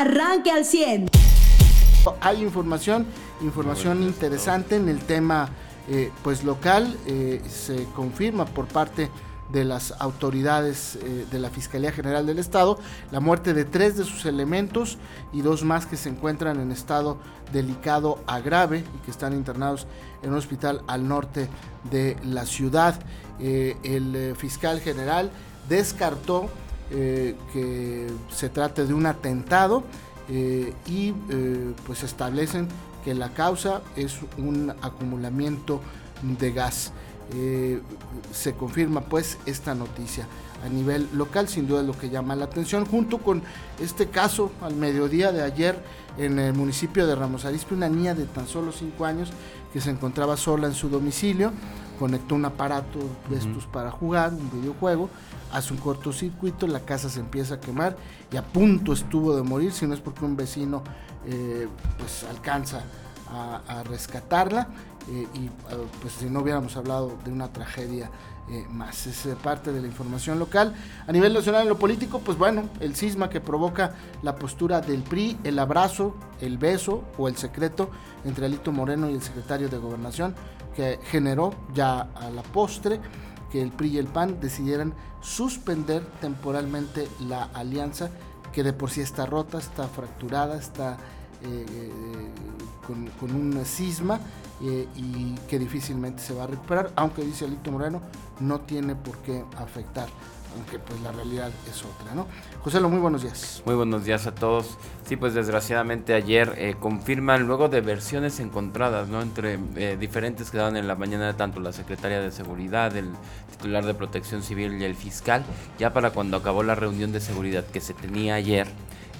arranque al 100. Hay información, información interesante en el tema eh, pues local, eh, se confirma por parte de las autoridades eh, de la Fiscalía General del Estado la muerte de tres de sus elementos y dos más que se encuentran en estado delicado a grave y que están internados en un hospital al norte de la ciudad. el fiscal general descartó que se trate de un atentado y pues establecen que la causa es un acumulamiento de gas. Eh, se confirma pues esta noticia a nivel local, sin duda es lo que llama la atención, junto con este caso al mediodía de ayer en el municipio de Ramos Arizpe, una niña de tan solo 5 años que se encontraba sola en su domicilio, conectó un aparato de estos para jugar, un videojuego, hace un cortocircuito, la casa se empieza a quemar y a punto estuvo de morir, si no es porque un vecino eh, pues alcanza a, rescatarla eh, y eh, pues si no hubiéramos hablado de una tragedia más. Es parte de la información local. A nivel nacional en lo político, pues bueno, el cisma que provoca la postura del PRI, el abrazo, el beso o el secreto entre Alito Moreno y el secretario de Gobernación, que generó ya a la postre que el PRI y el PAN decidieran suspender temporalmente la alianza que de por sí está rota, está fracturada, está eh, eh, con, con, un cisma eh, y que difícilmente se va a recuperar, aunque dice Alito Moreno, no tiene por qué afectar aunque pues la realidad es otra, ¿no? José, muy buenos días. Muy buenos días a todos. Sí, pues desgraciadamente ayer eh, confirman luego de versiones encontradas, ¿no? Entre eh, diferentes que daban en la mañana tanto la secretaria de Seguridad, el titular de Protección Civil y el fiscal, ya para cuando acabó la reunión de seguridad que se tenía ayer,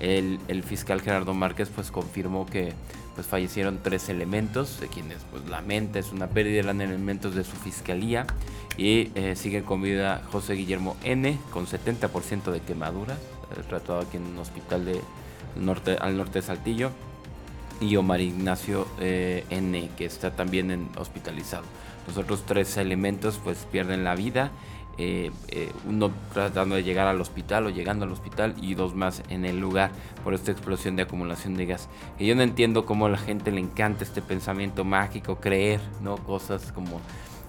el, el fiscal Gerardo Márquez pues confirmó que pues fallecieron tres elementos, de quienes pues lamenta, es una pérdida, eran elementos de su fiscalía y eh, sigue con vida José Guillermo N con 70% de quemaduras, eh, tratado aquí en un hospital de norte, al norte de Saltillo y Omar Ignacio eh, N que está también hospitalizado. Los otros tres elementos pues pierden la vida eh, eh, uno tratando de llegar al hospital o llegando al hospital y dos más en el lugar por esta explosión de acumulación de gas. Y yo no entiendo cómo a la gente le encanta este pensamiento mágico, creer, ¿no? Cosas como,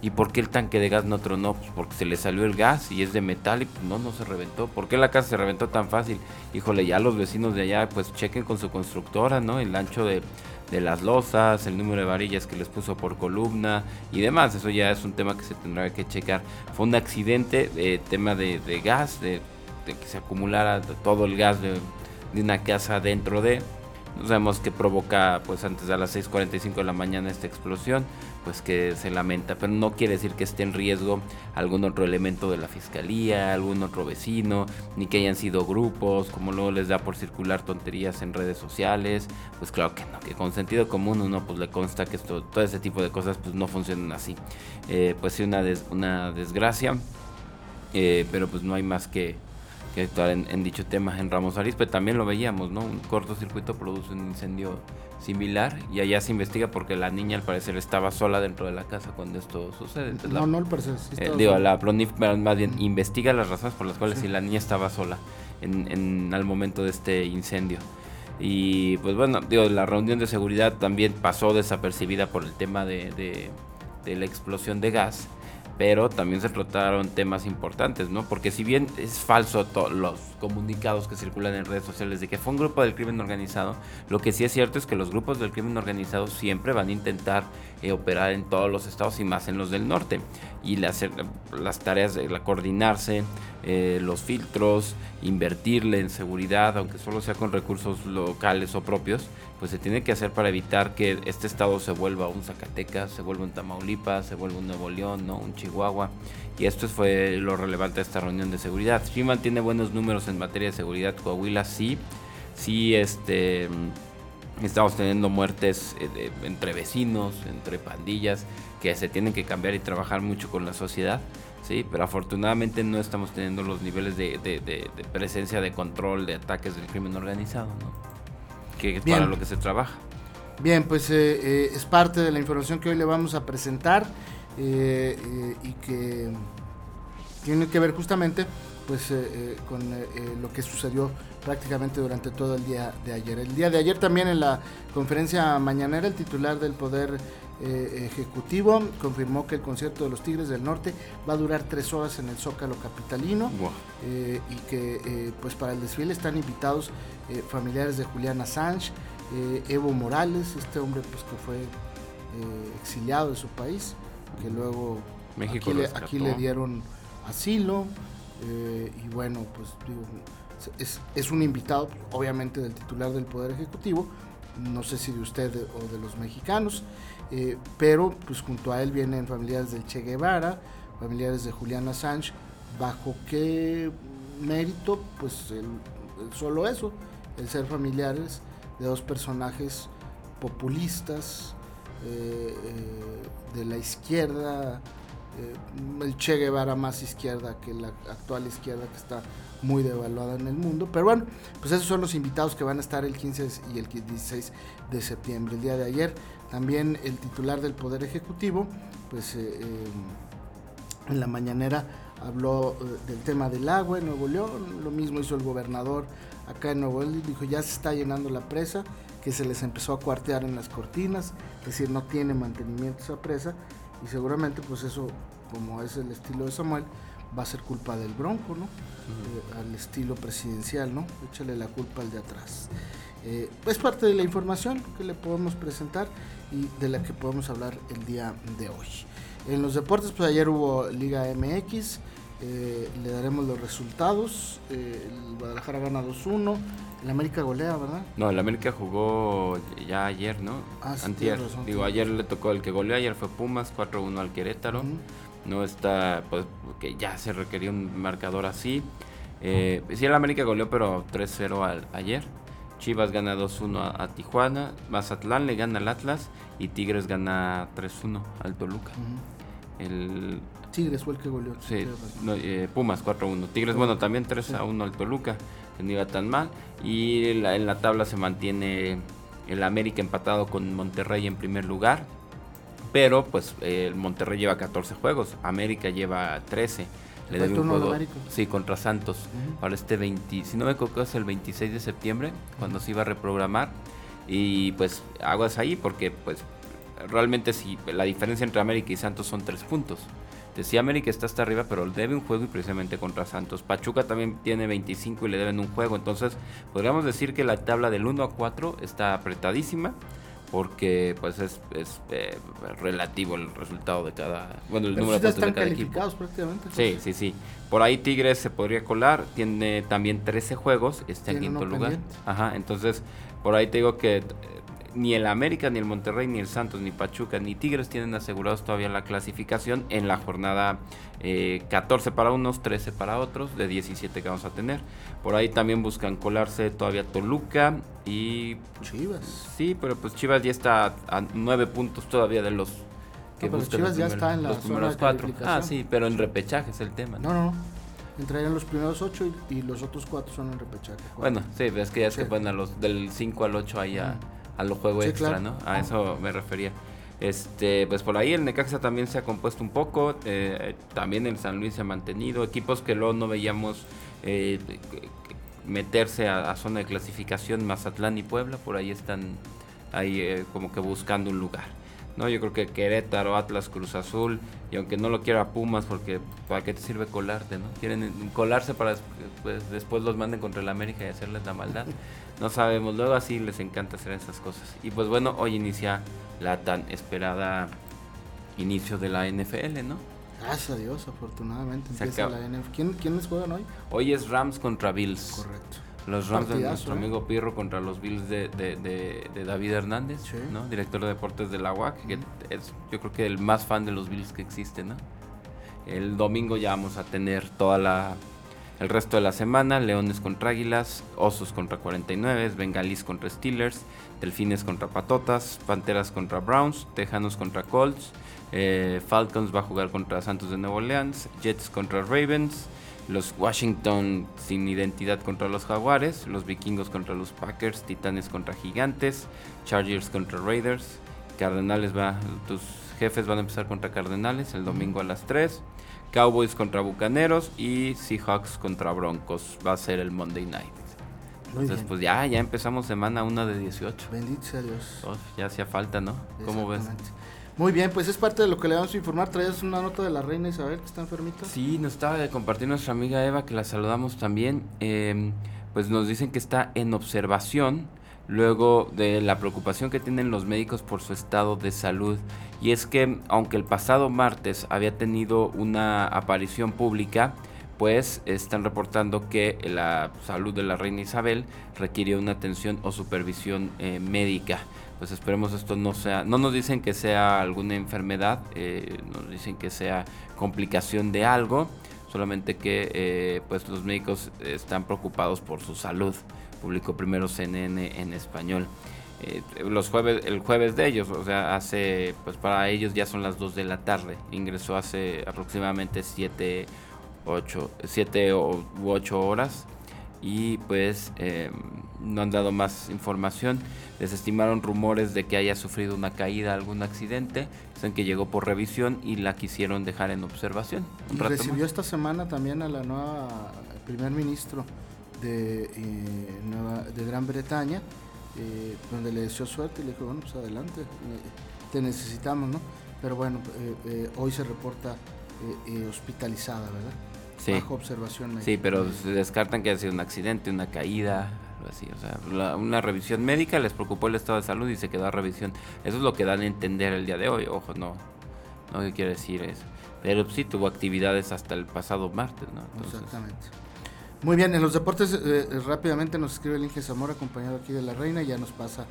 ¿y por qué el tanque de gas no tronó? Pues porque se le salió el gas y es de metal y pues no, no se reventó. ¿Por qué la casa se reventó tan fácil? Híjole, ya los vecinos de allá pues chequen con su constructora, ¿no? El ancho de de las losas, el número de varillas que les puso por columna y demás. Eso ya es un tema que se tendrá que checar. Fue un accidente, de tema de, gas, de, que se acumulara todo el gas de, de una casa dentro de... No sabemos qué provoca, pues antes de las 6.45 de la mañana esta explosión, pues que se lamenta, pero no quiere decir que esté en riesgo algún otro elemento de la fiscalía, algún otro vecino, ni que hayan sido grupos, como luego les da por circular tonterías en redes sociales, pues claro que no, que con sentido común uno pues le consta que esto, todo ese tipo de cosas pues no funcionan así. Eh, pues sí, una, una desgracia, eh, pero pues no hay más que que actuar en, dicho tema en Ramos Arizpe. También lo veíamos, ¿no? Un cortocircuito produce un incendio similar y allá se investiga porque la niña al parecer estaba sola dentro de la casa cuando esto sucede. no, no al parecer. Eh, digo, la PRONIF más bien investiga las razones por las cuales si la niña estaba sola en, en al momento de este incendio. Y pues bueno, digo, la reunión de seguridad también pasó desapercibida por el tema de, de, de la explosión de gas pero también se trataron temas importantes, ¿no? Porque si bien es falso los comunicados que circulan en redes sociales de que fue un grupo del crimen organizado, lo que sí es cierto es que los grupos del crimen organizado siempre van a intentar eh, operar en todos los estados y más en los del norte. Y las, las tareas de coordinarse, eh, los filtros, invertirle en seguridad, aunque solo sea con recursos locales o propios, pues se tiene que hacer para evitar que este estado se vuelva un Zacatecas, se vuelva un Tamaulipas, se vuelva un Nuevo León, ¿no? un Chihuahua. Y esto fue lo relevante de esta reunión de seguridad. Sí mantiene buenos números en materia de seguridad. Coahuila sí, sí este, estamos teniendo muertes eh, entre vecinos, entre pandillas, que se tienen que cambiar y trabajar mucho con la sociedad. Sí, pero afortunadamente no estamos teniendo los niveles de, de presencia, de control, de ataques del crimen organizado. ¿no? Que es para lo que se trabaja. Bien, pues eh, eh, es parte de la información que hoy le vamos a presentar eh, y que tiene que ver justamente pues con lo que sucedió prácticamente durante todo el día de ayer. El día de ayer también en la conferencia mañanera el titular del Poder eh, Ejecutivo confirmó que el concierto de los Tigres del Norte va a durar tres horas en el Zócalo Capitalino eh, y que eh, pues para el desfile están invitados familiares de Julián Assange, Evo Morales, este hombre pues que fue exiliado de su país, que luego México aquí, le, dieron asilo y bueno pues es, es un invitado obviamente del titular del Poder Ejecutivo, no sé si de usted o de los mexicanos. Eh, pero pues junto a él vienen familiares del Che Guevara, familiares de Julián Assange, bajo qué mérito, pues solo eso, el ser familiares de dos personajes populistas eh, eh, de la izquierda, el Che Guevara más izquierda que la actual izquierda que está muy devaluada en el mundo. Pero bueno, pues esos son los invitados que van a estar el 15 y el 16 de septiembre. El día de ayer también el titular del Poder Ejecutivo, pues eh, eh, en la mañanera habló eh, del tema del agua en Nuevo León, lo mismo hizo el gobernador acá en Nuevo León, dijo ya se está llenando la presa, que se les empezó a cuartear en las cortinas, es decir, no tiene mantenimiento esa presa y seguramente pues eso, como es el estilo de Samuel, va a ser culpa del Bronco, ¿no? al estilo presidencial, ¿no? Échale la culpa al de atrás. Eh, es parte de la información que le podemos presentar y de la que podemos hablar el día de hoy. En los deportes, pues ayer hubo Liga MX, eh, le daremos los resultados. Eh, el Guadalajara gana 2-1, el América golea, ¿verdad? No, el América jugó ya ayer, ¿no? Ah, sí, Antier. Digo, ayer le tocó el que goleó, ayer fue Pumas 4-1 al Querétaro. No está, pues, que ya se requería un marcador así. Eh, sí, el América goleó, pero 3-0 ayer. Chivas gana 2-1 a, Tijuana, Mazatlán le gana al Atlas y Tigres gana 3-1 al Toluca. El Tigres fue el que goleó. Sí, eh, Pumas 4-1. Tigres, bueno, también 3-1 al Toluca, no iba tan mal. Y en la tabla se mantiene el América empatado con Monterrey en primer lugar. Pero pues el Monterrey lleva 14 juegos, América lleva 13 le debe un juego. Sí, contra Santos. Ahora este 20, si no me equivoco es el 26 de septiembre, cuando se iba a reprogramar. Y pues aguas ahí porque pues realmente si la diferencia entre América y Santos son tres puntos. Decía América está hasta arriba, pero debe un juego y precisamente contra Santos. Pachuca también tiene 25 y le deben un juego. Entonces, podríamos decir que la tabla del 1 a 4 está apretadísima porque pues es, es eh, relativo el resultado de cada bueno el número de puntos de cada equipo. prácticamente sí sí sí. Por ahí Tigres se podría colar tiene también 13 juegos está en quinto lugar. ajá entonces por ahí te digo que ni el América, ni el Monterrey, ni el Santos, ni Pachuca, ni Tigres tienen asegurados todavía la clasificación en la jornada 14 eh, para unos, 13 para otros, de 17 que vamos a tener. Por ahí también buscan colarse todavía Toluca y... Chivas. Sí, pero pues Chivas ya está a 9 puntos todavía de los que buscan Chivas ya está en la los primeros cuatro. Ah, sí, pero en repechaje es el tema. No, no, no. Entrarían los primeros 8 y, los otros 4 son en repechaje. Bueno, sí, ves que ya se ponen a los del 5 al 8 ahí a, a los juegos extra, ¿no? A eso me refería. Este, pues por ahí el Necaxa también se ha compuesto un poco, eh, también el San Luis se ha mantenido, equipos que luego no veíamos eh, meterse a, zona de clasificación, Mazatlán y Puebla, por ahí están ahí eh, como que buscando un lugar. No, yo creo que Querétaro, Atlas, Cruz Azul, y aunque no lo quiera Pumas, porque ¿para qué te sirve colarte, no? Quieren colarse para pues, después los manden contra el América y hacerles la maldad. No sabemos, luego así les encanta hacer esas cosas. Y pues bueno, hoy inicia la tan esperada inicio de la NFL, ¿no? Gracias a Dios, afortunadamente empieza la NFL. ¿Quién, ¿Quiénes juegan hoy? Hoy es Rams contra Bills. Correcto. Los Rams de nuestro ¿eh? amigo Pirro contra los Bills de, David Hernández, ¿no? Director de deportes de la UAC, que es yo creo que el más fan de los Bills que existe, ¿no? El domingo ya vamos a tener toda la el resto de la semana, Leones contra Águilas, Osos contra 49, Bengalis contra Steelers, Delfines contra Patotas, Panteras contra Browns, Tejanos contra Colts, eh, Falcons va a jugar contra Santos de Nuevo Orleans, Jets contra Ravens, los Washington sin identidad contra los Jaguares, los Vikingos contra los Packers, Titanes contra Gigantes, Chargers contra Raiders, Cardenales va, tus jefes van a empezar contra Cardenales el domingo a las 3. Cowboys contra Bucaneros y Seahawks contra Broncos. Va a ser el Monday Night. Entonces, pues ya, ya empezamos semana 1 de 18. Bendito sea Dios. ya hacía falta, ¿no? ¿Cómo ves? Muy bien, pues es parte de lo que le vamos a informar. ¿Traes una nota de la reina Isabel que está enfermita? Sí, nos estaba de compartir nuestra amiga Eva, que la saludamos también. Em, pues nos dicen que está en observación luego de la preocupación que tienen los médicos por su estado de salud. Y es que, aunque el pasado martes había tenido una aparición pública, pues están reportando que la salud de la reina Isabel requiere una atención o supervisión eh, médica. Pues esperemos esto no sea, no nos dicen que sea alguna enfermedad, eh, nos dicen que sea complicación de algo, solamente que eh, pues los médicos están preocupados por su salud. Publicó primero CNN en español. los jueves, el jueves de ellos, o sea, hace, pues para ellos ya son las 2 de la tarde. Ingresó hace aproximadamente 7 ocho, siete u ocho horas y pues em, no han dado más información. Desestimaron rumores de que haya sufrido una caída, algún accidente. Dicen que llegó por revisión y la quisieron dejar en observación. recibió esta semana también a la nueva primer ministro de, eh, de Gran Bretaña, eh, donde le deseó suerte y le dijo, bueno, pues adelante, eh, te necesitamos, ¿no? Pero bueno, hoy se reporta hospitalizada, ¿verdad? sí. bajo observación Sí, pero se descartan que haya sido un accidente, una caída, así. O sea, una revisión médica les preocupó el estado de salud y se quedó a revisión. Eso es lo que dan a entender el día de hoy. Ojo, no, no quiere decir eso. Pero sí tuvo actividades hasta el pasado martes, ¿no? Exactamente. Muy bien, en los deportes eh, eh, rápidamente nos escribe el Inge Zamora, acompañado aquí de la Reina, ya nos pasa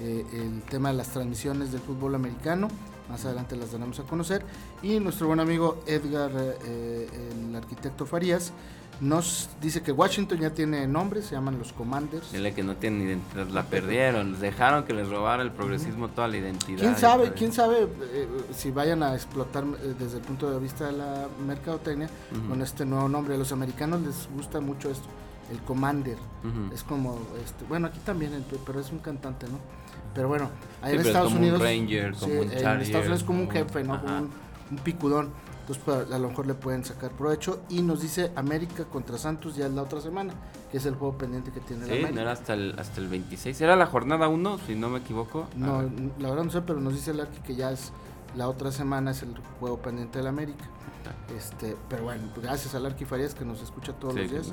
eh, el tema de las transmisiones del fútbol americano. Más adelante las daremos a conocer. Y nuestro buen amigo Edgar, eh, el arquitecto Farías, nos dice que Washington ya tiene nombre, se llaman los Commanders. Dile que no tienen identidad, la perdieron, les dejaron que les robara el progresismo toda la identidad. ¿Quién sabe, quién sabe eh, si vayan a explotar eh, desde el punto de vista de la mercadotecnia con este nuevo nombre? A los americanos les gusta mucho esto, el Commander. Es como, este, bueno, aquí también, pero es un cantante, ¿no? Pero bueno, ahí en Estados Unidos. Ranger, como un en Estados Unidos es como un jefe, ¿no? Como un, picudón. Entonces, pues, a lo mejor le pueden sacar provecho. Y nos dice América contra Santos ya es la otra semana, que es el juego pendiente que tiene la América. no era hasta el, hasta el 26. ¿Era la jornada 1, si no me equivoco? No, la verdad no sé, pero nos dice el Arqui que ya es la otra semana, es el juego pendiente de la América. Este, pero bueno, pues, gracias al Arqui Farías que nos escucha todos los días.